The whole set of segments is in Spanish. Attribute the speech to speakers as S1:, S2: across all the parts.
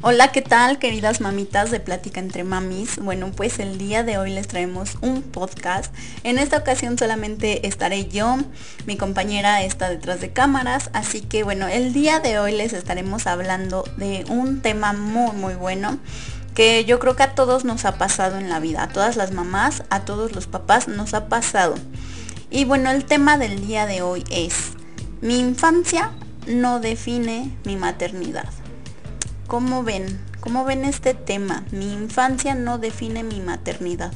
S1: Hola, ¿qué tal queridas mamitas de Plática entre Mamis? Bueno, pues el día de hoy les traemos un podcast. En esta ocasión solamente estaré yo, mi compañera está detrás de cámaras, así que bueno, el día de hoy les estaremos hablando de un tema muy muy bueno que yo creo que a todos nos ha pasado en la vida, a todas las mamás, a todos los papás nos ha pasado. Y bueno, el tema del día de hoy es, mi infancia no define mi maternidad. ¿Cómo ven? ¿Cómo ven este tema? Mi infancia no define mi maternidad.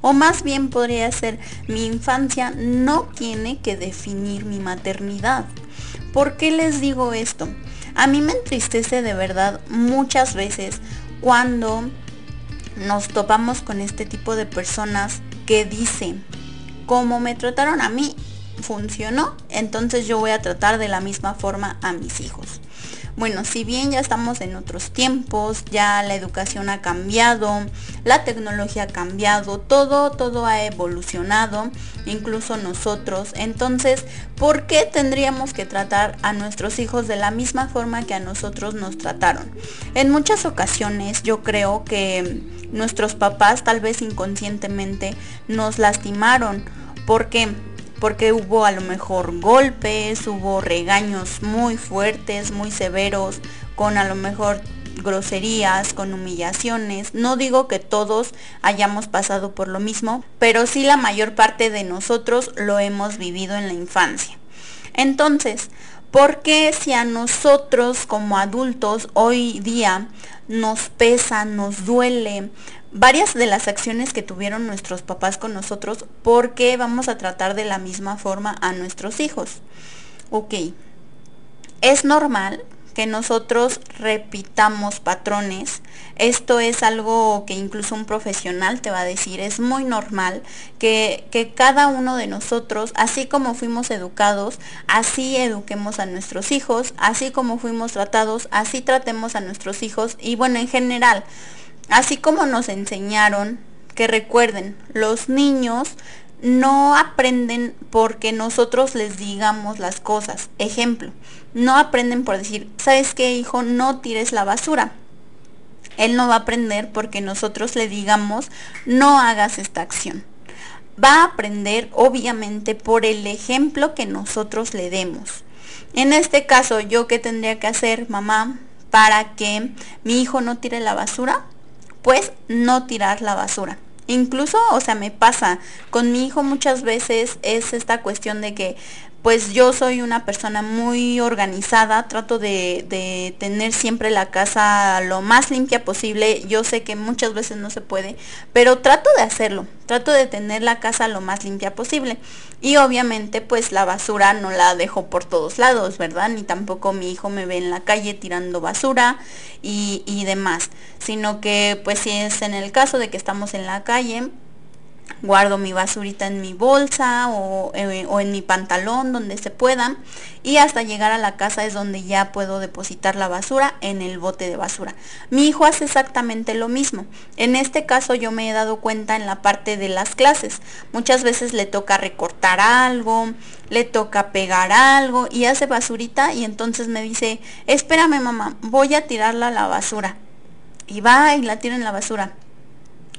S1: O más bien podría ser, mi infancia no tiene que definir mi maternidad. ¿Por qué les digo esto? A mí me entristece de verdad muchas veces cuando nos topamos con este tipo de personas que dicen, como me trataron a mí, funcionó, entonces yo voy a tratar de la misma forma a mis hijos. Bueno, si bien ya estamos en otros tiempos, ya la educación ha cambiado, la tecnología ha cambiado, todo, todo ha evolucionado, incluso nosotros. Entonces, ¿por qué tendríamos que tratar a nuestros hijos de la misma forma que a nosotros nos trataron? En muchas ocasiones yo creo que nuestros papás tal vez inconscientemente nos lastimaron. ¿Por qué? Porque hubo a lo mejor golpes, hubo regaños muy fuertes, muy severos, con a lo mejor groserías, con humillaciones. No digo que todos hayamos pasado por lo mismo, pero sí la mayor parte de nosotros lo hemos vivido en la infancia. Entonces, ¿por qué si a nosotros como adultos hoy día nos pesa, nos duele varias de las acciones que tuvieron nuestros papás con nosotros, ¿por qué vamos a tratar de la misma forma a nuestros hijos? Ok, es normal que nosotros repitamos patrones. Esto es algo que incluso un profesional te va a decir. Es muy normal que, que, cada uno de nosotros, así como fuimos educados, así eduquemos a nuestros hijos, así como fuimos tratados, así tratemos a nuestros hijos y bueno, en general. Así como nos enseñaron que recuerden, los niños no aprenden porque nosotros les digamos las cosas. Ejemplo, no aprenden por decir, ¿sabes qué, hijo? No tires la basura. Él no va a aprender porque nosotros le digamos, no hagas esta acción. Va a aprender obviamente por el ejemplo que nosotros le demos. En este caso, ¿yo qué tendría que hacer, mamá, para que mi hijo no tire la basura? Pues no tirar la basura. Incluso, o sea, me pasa con mi hijo muchas veces es esta cuestión de que pues yo soy una persona muy organizada, trato de, tener siempre la casa lo más limpia posible. Yo sé que muchas veces no se puede, pero trato de hacerlo, trato de tener la casa lo más limpia posible. Y obviamente pues la basura no la dejo por todos lados, ¿verdad? Ni tampoco mi hijo me ve en la calle tirando basura y, y demás, sino que pues si es en el caso de que estamos en la calle, guardo mi basurita en mi bolsa eh, o, en mi pantalón donde se pueda y hasta llegar a la casa es donde ya puedo depositar la basura en el bote de basura. Mi hijo hace exactamente lo mismo. En este caso yo me he dado cuenta en la parte de las clases. Muchas veces le toca recortar algo, le toca pegar algo y hace basurita y entonces me dice, espérame mamá, voy a tirarla a la basura. Y va y la tira en la basura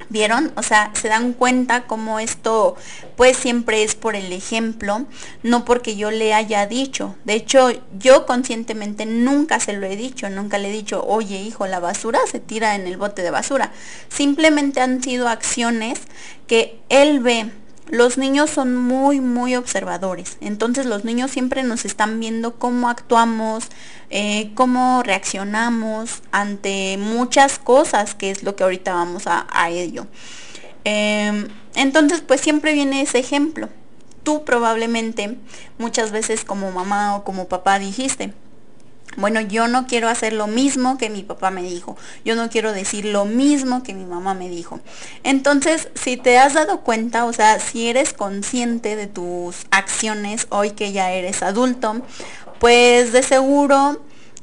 S1: ¿Vieron? O sea, se dan cuenta cómo esto pues siempre es por el ejemplo, no porque yo le haya dicho. De hecho, yo conscientemente nunca se lo he dicho, nunca le he dicho, oye hijo, la basura se tira en el bote de basura. Simplemente han sido acciones que él ve los niños son muy, muy observadores. Entonces los niños siempre nos están viendo cómo actuamos, eh, cómo reaccionamos ante muchas cosas, que es lo que ahorita vamos a, ello. Em, entonces pues siempre viene ese ejemplo. Tú probablemente muchas veces como mamá o como papá dijiste, bueno, yo no quiero hacer lo mismo que mi papá me dijo. Yo no quiero decir lo mismo que mi mamá me dijo. Entonces, si te has dado cuenta, o sea, si eres consciente de tus acciones hoy que ya eres adulto, pues de seguro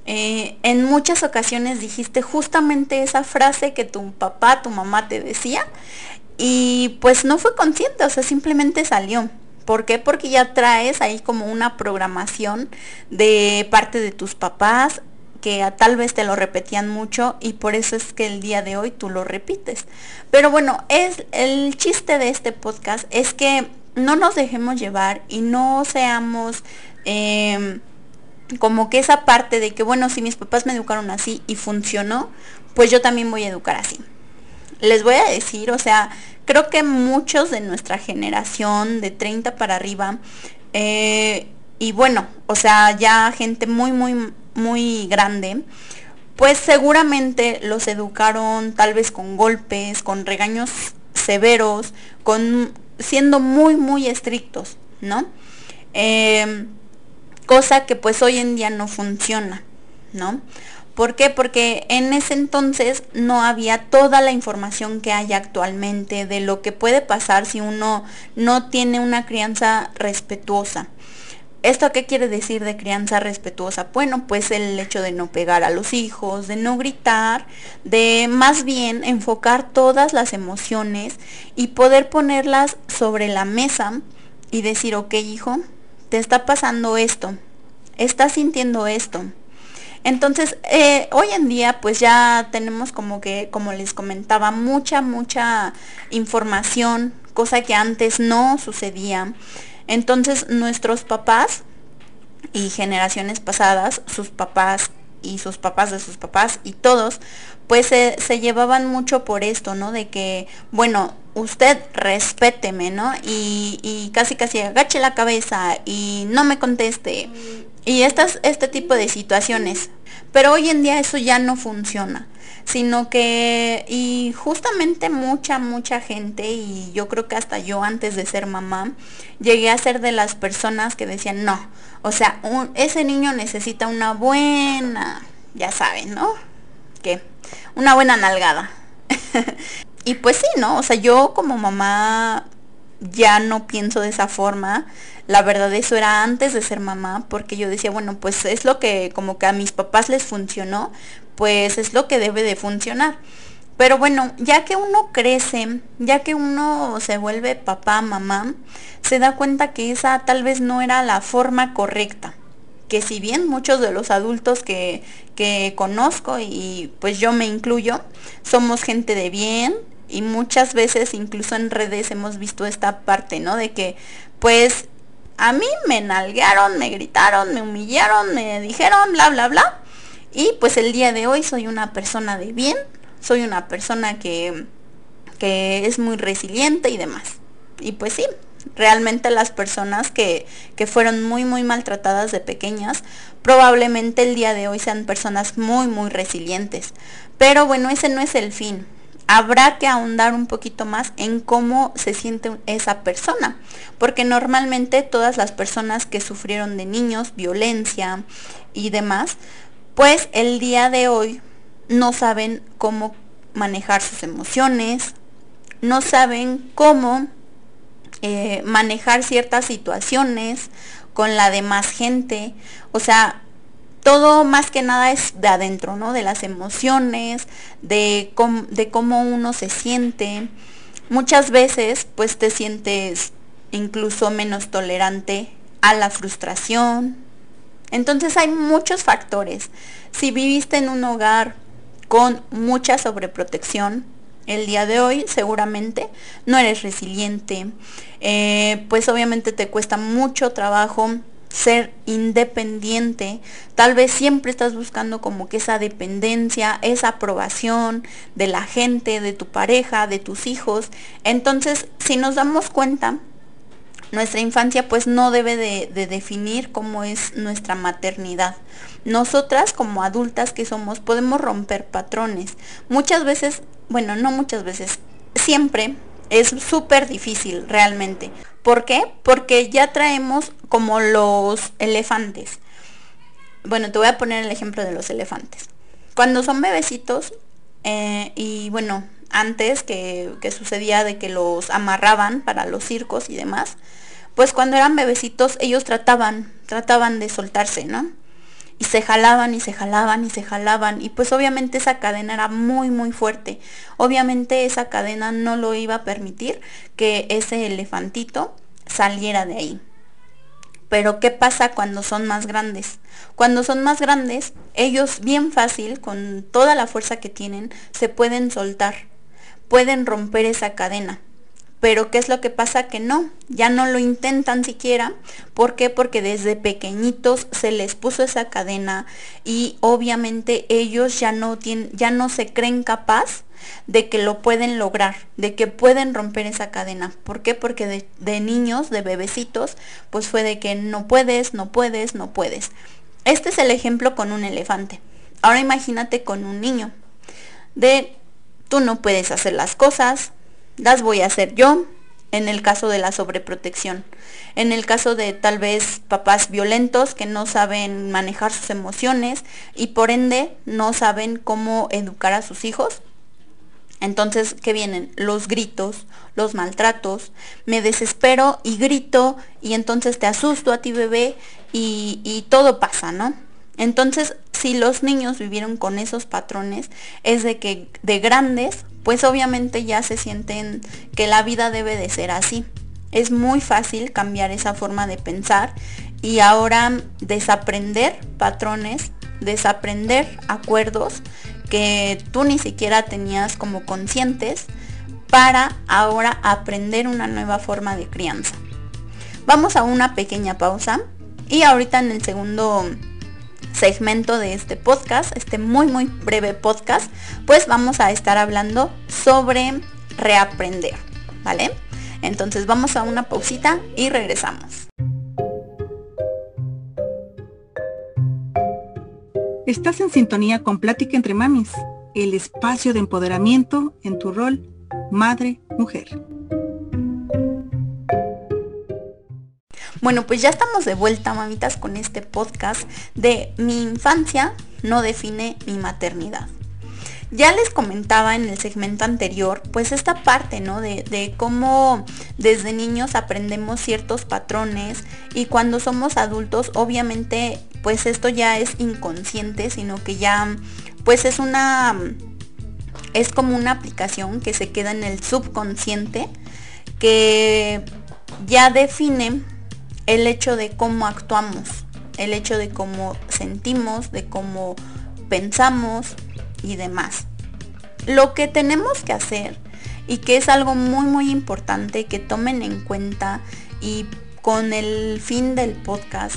S1: eh, en muchas ocasiones dijiste justamente esa frase que tu papá, tu mamá te decía y pues no fue consciente, o sea, simplemente salió. ¿Por qué? Porque ya traes ahí como una programación de parte de tus papás que tal vez te lo repetían mucho y por eso es que el día de hoy tú lo repites. Pero bueno, es el chiste de este podcast es que no nos dejemos llevar y no seamos em, como que esa parte de que bueno, si mis papás me educaron así y funcionó, pues yo también voy a educar así. Les voy a decir, o sea, creo que muchos de nuestra generación de 30 para arriba, eh, y bueno, o sea, ya gente muy, muy, muy grande, pues seguramente los educaron tal vez con golpes, con regaños severos, con siendo muy, muy estrictos, ¿no? Em, cosa que pues hoy en día no funciona, ¿no? ¿Por qué? Porque en ese entonces no había toda la información que hay actualmente de lo que puede pasar si uno no tiene una crianza respetuosa. ¿Esto qué quiere decir de crianza respetuosa? Bueno, pues el hecho de no pegar a los hijos, de no gritar, de más bien enfocar todas las emociones y poder ponerlas sobre la mesa y decir, ok hijo, te está pasando esto, estás sintiendo esto. Entonces, eh, hoy en día pues ya tenemos como que, como les comentaba, mucha, mucha información, cosa que antes no sucedía. Entonces nuestros papás y generaciones pasadas, sus papás y sus papás de sus papás y todos, pues se, llevaban mucho por esto, ¿no? De que, bueno, usted respéteme, ¿no? Y, y, casi casi agache la cabeza y no me conteste. Y estas, este tipo de situaciones. Pero hoy en día eso ya no funciona sino que, y justamente mucha, mucha gente, y yo creo que hasta yo antes de ser mamá, llegué a ser de las personas que decían, no, o sea, ese niño necesita una buena, ya saben, ¿no? ¿Qué? Una buena nalgada. y pues sí, ¿no? O sea, yo como mamá ya no pienso de esa forma. La verdad eso era antes de ser mamá, porque yo decía, bueno, pues es lo que como que a mis papás les funcionó, pues es lo que debe de funcionar. Pero bueno, ya que uno crece, ya que uno se vuelve papá, mamá, se da cuenta que esa tal vez no era la forma correcta. Que si bien muchos de los adultos que, que conozco y pues yo me incluyo, somos gente de bien y muchas veces incluso en redes hemos visto esta parte, ¿no? De que pues a mí me nalguearon, me gritaron, me humillaron, me dijeron, bla, bla, bla y pues el día de hoy soy una persona de bien, soy una persona que, que es muy resiliente y demás. Y pues sí, realmente las personas que, que, fueron muy muy maltratadas de pequeñas, probablemente el día de hoy sean personas muy muy resilientes. Pero bueno, ese no es el fin. Habrá que ahondar un poquito más en cómo se siente esa persona, porque normalmente todas las personas que sufrieron de niños, violencia y demás, pues el día de hoy no saben cómo manejar sus emociones, no saben cómo eh, manejar ciertas situaciones con la demás gente. O sea, todo más que nada es de adentro, ¿no? De las emociones, de, cómo uno se siente. Muchas veces pues te sientes incluso menos tolerante a la frustración, entonces hay muchos factores. Si viviste en un hogar con mucha sobreprotección, el día de hoy seguramente no eres resiliente, eh, pues obviamente te cuesta mucho trabajo ser independiente, tal vez siempre estás buscando como que esa dependencia, esa aprobación de la gente, de tu pareja, de tus hijos. Entonces, si nos damos cuenta, nuestra infancia pues no debe de, definir cómo es nuestra maternidad. Nosotras como adultas que somos podemos romper patrones. Muchas veces, bueno, no muchas veces, siempre es súper difícil realmente. ¿Por qué? Porque ya traemos como los elefantes. Bueno, te voy a poner el ejemplo de los elefantes. Cuando son bebecitos, eh, y bueno, antes que, que, sucedía de que los amarraban para los circos y demás, pues cuando eran bebecitos ellos trataban, trataban de soltarse, ¿no? Y se jalaban y se jalaban y se jalaban. Y pues obviamente esa cadena era muy, muy fuerte. Obviamente esa cadena no lo iba a permitir que ese elefantito saliera de ahí. Pero ¿qué pasa cuando son más grandes? Cuando son más grandes, ellos bien fácil, con toda la fuerza que tienen, se pueden soltar, pueden romper esa cadena. Pero ¿qué es lo que pasa? Que no, ya no lo intentan siquiera. ¿Por qué? Porque desde pequeñitos se les puso esa cadena y obviamente ellos ya no, tienen, ya no se creen capaz de que lo pueden lograr, de que pueden romper esa cadena. ¿Por qué? Porque de, de niños, de bebecitos, pues fue de que no puedes, no puedes, no puedes. Este es el ejemplo con un elefante. Ahora imagínate con un niño. De tú no puedes hacer las cosas, las voy a hacer yo, en el caso de la sobreprotección. En el caso de tal vez papás violentos que no saben manejar sus emociones y por ende no saben cómo educar a sus hijos. Entonces, ¿qué vienen? Los gritos, los maltratos, me desespero y grito y entonces te asusto a ti bebé y, y todo pasa, ¿no? Entonces, si los niños vivieron con esos patrones, es de que de grandes, pues obviamente ya se sienten que la vida debe de ser así. Es muy fácil cambiar esa forma de pensar y ahora desaprender patrones, desaprender acuerdos que tú ni siquiera tenías como conscientes para ahora aprender una nueva forma de crianza. Vamos a una pequeña pausa y ahorita en el segundo segmento de este podcast, este muy muy breve podcast, pues vamos a estar hablando sobre reaprender, ¿vale? Entonces vamos a una pausita y regresamos.
S2: Estás en sintonía con Plática entre Mamis, el espacio de empoderamiento en tu rol madre-mujer.
S1: Bueno, pues ya estamos de vuelta, mamitas, con este podcast de Mi infancia no define mi maternidad. Ya les comentaba en el segmento anterior, pues esta parte, ¿no? De, cómo desde niños aprendemos ciertos patrones y cuando somos adultos, obviamente, pues esto ya es inconsciente, sino que ya, pues es una, es como una aplicación que se queda en el subconsciente, que ya define el hecho de cómo actuamos, el hecho de cómo sentimos, de cómo pensamos y demás. Lo que tenemos que hacer y que es algo muy muy importante que tomen en cuenta y con el fin del podcast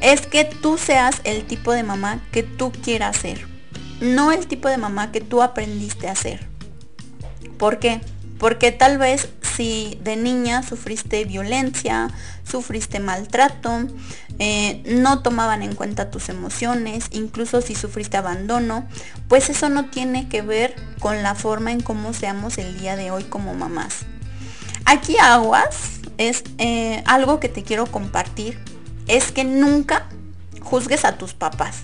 S1: es que tú seas el tipo de mamá que tú quieras ser, no el tipo de mamá que tú aprendiste a ser. ¿Por qué? Porque tal vez si de niña sufriste violencia, sufriste maltrato, eh, no tomaban en cuenta tus emociones, incluso si sufriste abandono, pues eso no tiene que ver con la forma en cómo seamos el día de hoy como mamás. Aquí aguas es eh, algo que te quiero compartir, es que nunca juzgues a tus papás.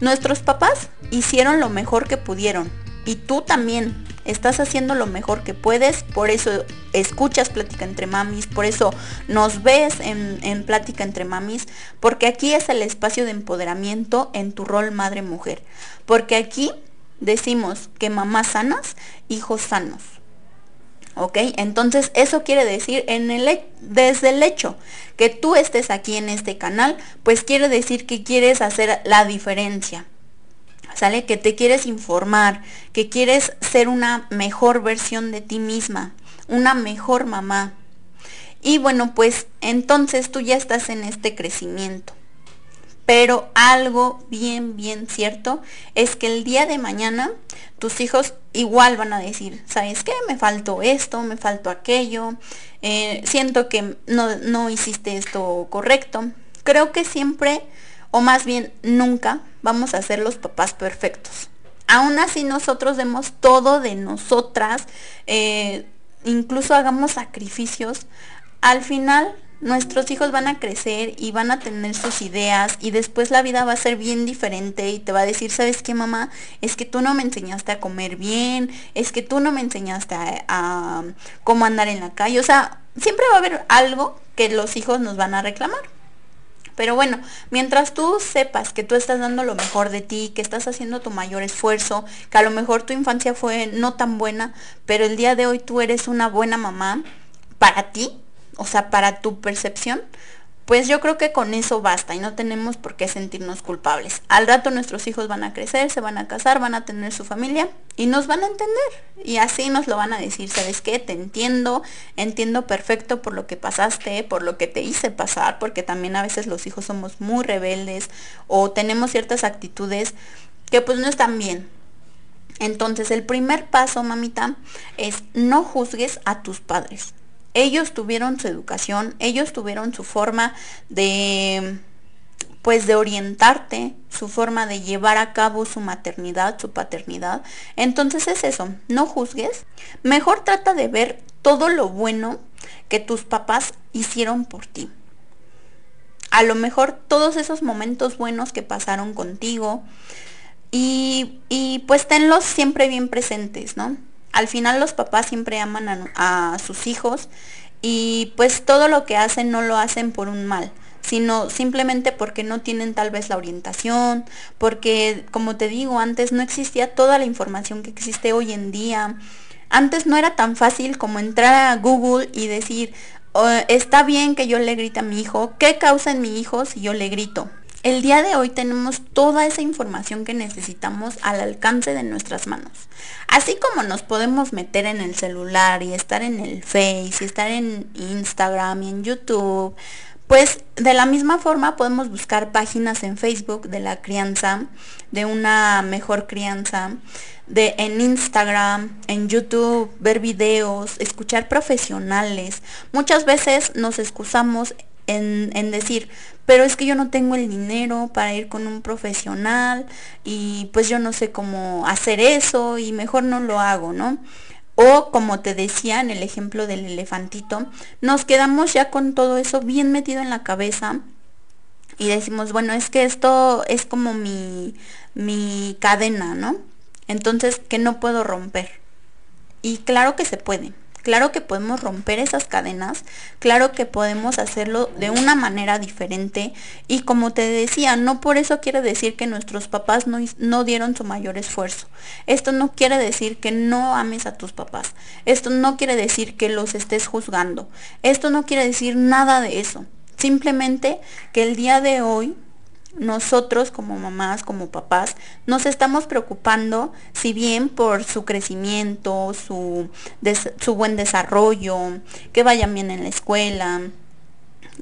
S1: Nuestros papás hicieron lo mejor que pudieron y tú también estás haciendo lo mejor que puedes, por eso escuchas Plática entre Mamis, por eso nos ves en, Plática entre Mamis, porque aquí es el espacio de empoderamiento en tu rol madre-mujer, porque aquí decimos que mamás sanas, hijos sanos. ¿Ok? Entonces eso quiere decir en el, desde el hecho que tú estés aquí en este canal, pues quiere decir que quieres hacer la diferencia. ¿Sale? Que te quieres informar, que quieres ser una mejor versión de ti misma, una mejor mamá. Y bueno, pues entonces tú ya estás en este crecimiento. Pero algo bien, bien cierto es que el día de mañana tus hijos igual van a decir, ¿sabes qué? Me faltó esto, me faltó aquello, eh, siento que no, no hiciste esto correcto. Creo que siempre o más bien nunca vamos a ser los papás perfectos. Aún así nosotros demos todo de nosotras, eh, incluso hagamos sacrificios, al final nuestros hijos van a crecer y van a tener sus ideas y después la vida va a ser bien diferente y te va a decir, ¿sabes qué mamá? Es que tú no me enseñaste a comer bien, es que tú no me enseñaste a, a cómo andar en la calle. O sea, siempre va a haber algo que los hijos nos van a reclamar. Pero bueno, mientras tú sepas que tú estás dando lo mejor de ti, que estás haciendo tu mayor esfuerzo, que a lo mejor tu infancia fue no tan buena, pero el día de hoy tú eres una buena mamá para ti, o sea, para tu percepción, pues yo creo que con eso basta y no tenemos por qué sentirnos culpables. Al rato nuestros hijos van a crecer, se van a casar, van a tener su familia y nos van a entender. Y así nos lo van a decir, ¿sabes qué? Te entiendo, entiendo perfecto por lo que pasaste, por lo que te hice pasar, porque también a veces los hijos somos muy rebeldes o tenemos ciertas actitudes que pues no están bien. Entonces el primer paso, mamita, es no juzgues a tus padres ellos tuvieron su educación, ellos tuvieron su forma de pues de orientarte, su forma de llevar a cabo su maternidad, su paternidad. Entonces es eso, no juzgues. Mejor trata de ver todo lo bueno que tus papás hicieron por ti. A lo mejor todos esos momentos buenos que pasaron contigo y, y pues tenlos siempre bien presentes, ¿no? Al final los papás siempre aman a, sus hijos y pues todo lo que hacen no lo hacen por un mal sino simplemente porque no tienen tal vez la orientación, porque como te digo antes no existía toda la información que existe hoy en día. Antes no era tan fácil como entrar a Google y decir, oh, está bien que yo le grite a mi hijo, ¿qué causa en mi hijo si yo le grito? El día de hoy tenemos toda esa información que necesitamos al alcance de nuestras manos. Así como nos podemos meter en el celular y estar en el Face y estar en Instagram y en YouTube, pues de la misma forma podemos buscar páginas en Facebook de la crianza, de una mejor crianza, de en Instagram, en YouTube, ver videos, escuchar profesionales. Muchas veces nos excusamos en, decir, pero es que yo no tengo el dinero para ir con un profesional y pues yo no sé cómo hacer eso y mejor no lo hago, ¿no? O como te decía en el ejemplo del elefantito, nos quedamos ya con todo eso bien metido en la cabeza y decimos, bueno, es que esto es como mi, mi cadena, ¿no? Entonces, que no puedo romper. Y claro que se puede. Claro que podemos romper esas cadenas, claro que podemos hacerlo de una manera diferente y como te decía, no por eso quiere decir que nuestros papás no, no dieron su mayor esfuerzo. Esto no quiere decir que no ames a tus papás. Esto no quiere decir que los estés juzgando. Esto no quiere decir nada de eso. Simplemente que el día de hoy nosotros como mamás, como papás, nos estamos preocupando, si bien por su crecimiento, su, su buen desarrollo, que vayan bien en la escuela,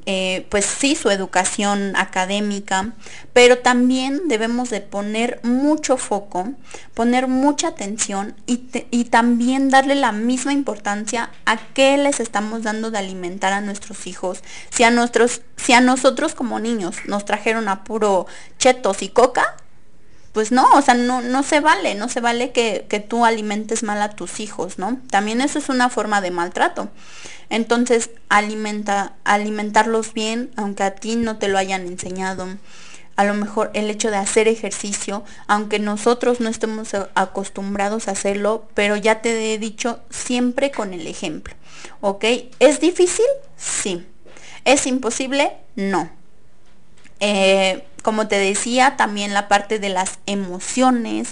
S1: eh, pues sí, su educación académica, pero también debemos de poner mucho foco, poner mucha atención y, y, también darle la misma importancia a qué les estamos dando de alimentar a nuestros hijos. Si a, nuestros, si a nosotros como niños nos trajeron a puro chetos y coca, pues no, o sea, no, no se vale, no se vale que, que, tú alimentes mal a tus hijos, ¿no? También eso es una forma de maltrato. Entonces, alimenta, alimentarlos bien, aunque a ti no te lo hayan enseñado. A lo mejor el hecho de hacer ejercicio, aunque nosotros no estemos acostumbrados a hacerlo, pero ya te he dicho siempre con el ejemplo. ¿Ok? ¿Es difícil? Sí. ¿Es imposible? No. Eh, como te decía, también la parte de las emociones.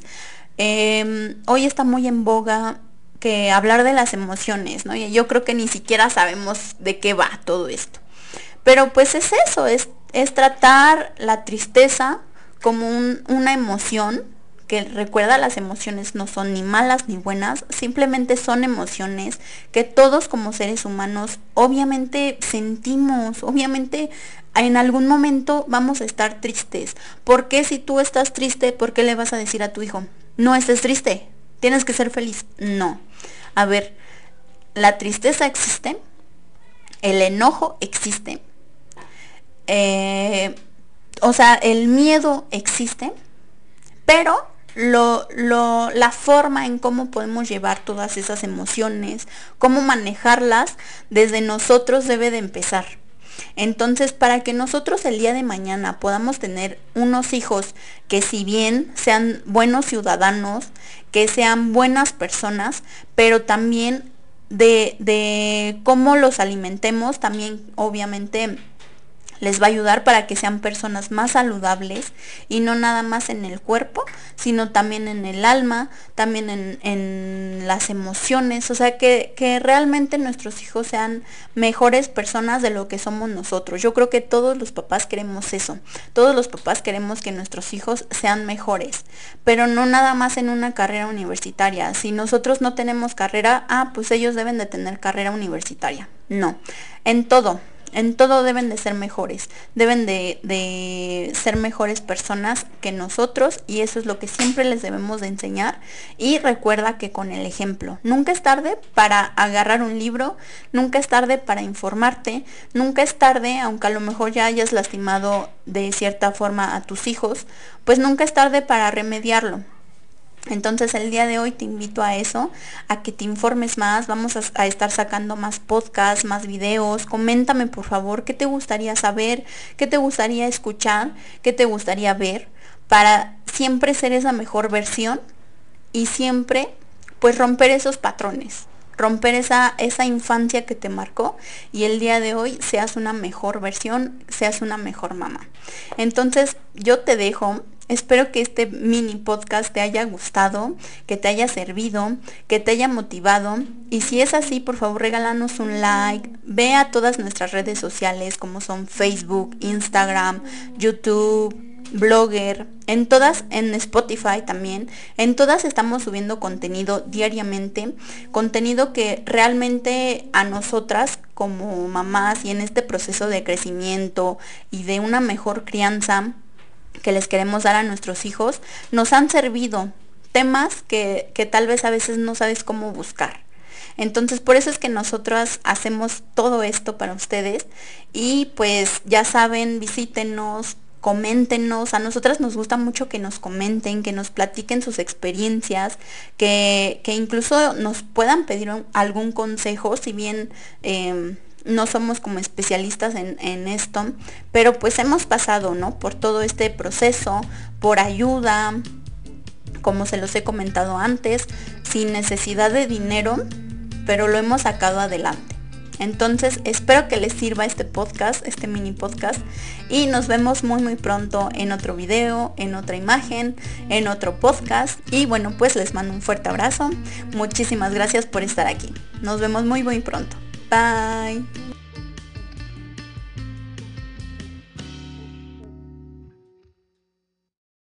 S1: Em, hoy está muy en boga que hablar de las emociones, ¿no? Yo creo que ni siquiera sabemos de qué va todo esto. Pero pues es eso, es, es tratar la tristeza como una emoción que recuerda las emociones no son ni malas ni buenas, simplemente son emociones que todos como seres humanos obviamente sentimos, obviamente en algún momento vamos a estar tristes. ¿Por qué si tú estás triste, por qué le vas a decir a tu hijo, no estés triste, tienes que ser feliz? No. A ver, la tristeza existe, el enojo existe, eh, o sea, el miedo existe, pero la forma en cómo podemos llevar todas esas emociones, cómo manejarlas, desde nosotros debe de empezar. Entonces, para que nosotros el día de mañana podamos tener unos hijos que si bien sean buenos ciudadanos, que sean buenas personas, pero también de, de cómo los alimentemos, también obviamente les va a ayudar para que sean personas más saludables y no nada más en el cuerpo, sino también en el alma, también en, las emociones, o sea, que, que realmente nuestros hijos sean mejores personas de lo que somos nosotros. Yo creo que todos los papás queremos eso, todos los papás queremos que nuestros hijos sean mejores, pero no nada más en una carrera universitaria. Si nosotros no tenemos carrera, ah, pues ellos deben de tener carrera universitaria. No, en todo, en todo deben de ser mejores, deben de, ser mejores personas que nosotros y eso es lo que siempre les debemos de enseñar. Y recuerda que con el ejemplo, nunca es tarde para agarrar un libro, nunca es tarde para informarte, nunca es tarde, aunque a lo mejor ya hayas lastimado de cierta forma a tus hijos, pues nunca es tarde para remediarlo. Entonces el día de hoy te invito a eso, a que te informes más, vamos a, estar sacando más podcasts, más videos, coméntame por favor qué te gustaría saber, qué te gustaría escuchar, qué te gustaría ver, para siempre ser esa mejor versión y siempre pues romper esos patrones, romper esa, esa infancia que te marcó y el día de hoy seas una mejor versión, seas una mejor mamá. Entonces yo te dejo Espero que este mini podcast te haya gustado, que te haya servido, que te haya motivado. Y si es así, por favor regálanos un like. Ve a todas nuestras redes sociales como son Facebook, Instagram, YouTube, Blogger, en todas, en Spotify también, en todas estamos subiendo contenido diariamente, contenido que realmente a nosotras como mamás y en este proceso de crecimiento y de una mejor crianza, que les queremos dar a nuestros hijos, nos han servido temas que, que tal vez a veces no sabes cómo buscar. Entonces, por eso es que nosotros hacemos todo esto para ustedes y pues ya saben, visítenos, coméntenos, a nosotras nos gusta mucho que nos comenten, que nos platiquen sus experiencias, que, que incluso nos puedan pedir algún consejo, si bien em, no somos como especialistas en, esto, pero pues hemos pasado, ¿no? Por todo este proceso, por ayuda, como se los he comentado antes, sin necesidad de dinero, pero lo hemos sacado adelante. Entonces espero que les sirva este podcast, este mini podcast. Y nos vemos muy muy pronto en otro video, en otra imagen, en otro podcast. Y bueno, pues les mando un fuerte abrazo. Muchísimas gracias por estar aquí. Nos vemos muy muy pronto. Bye.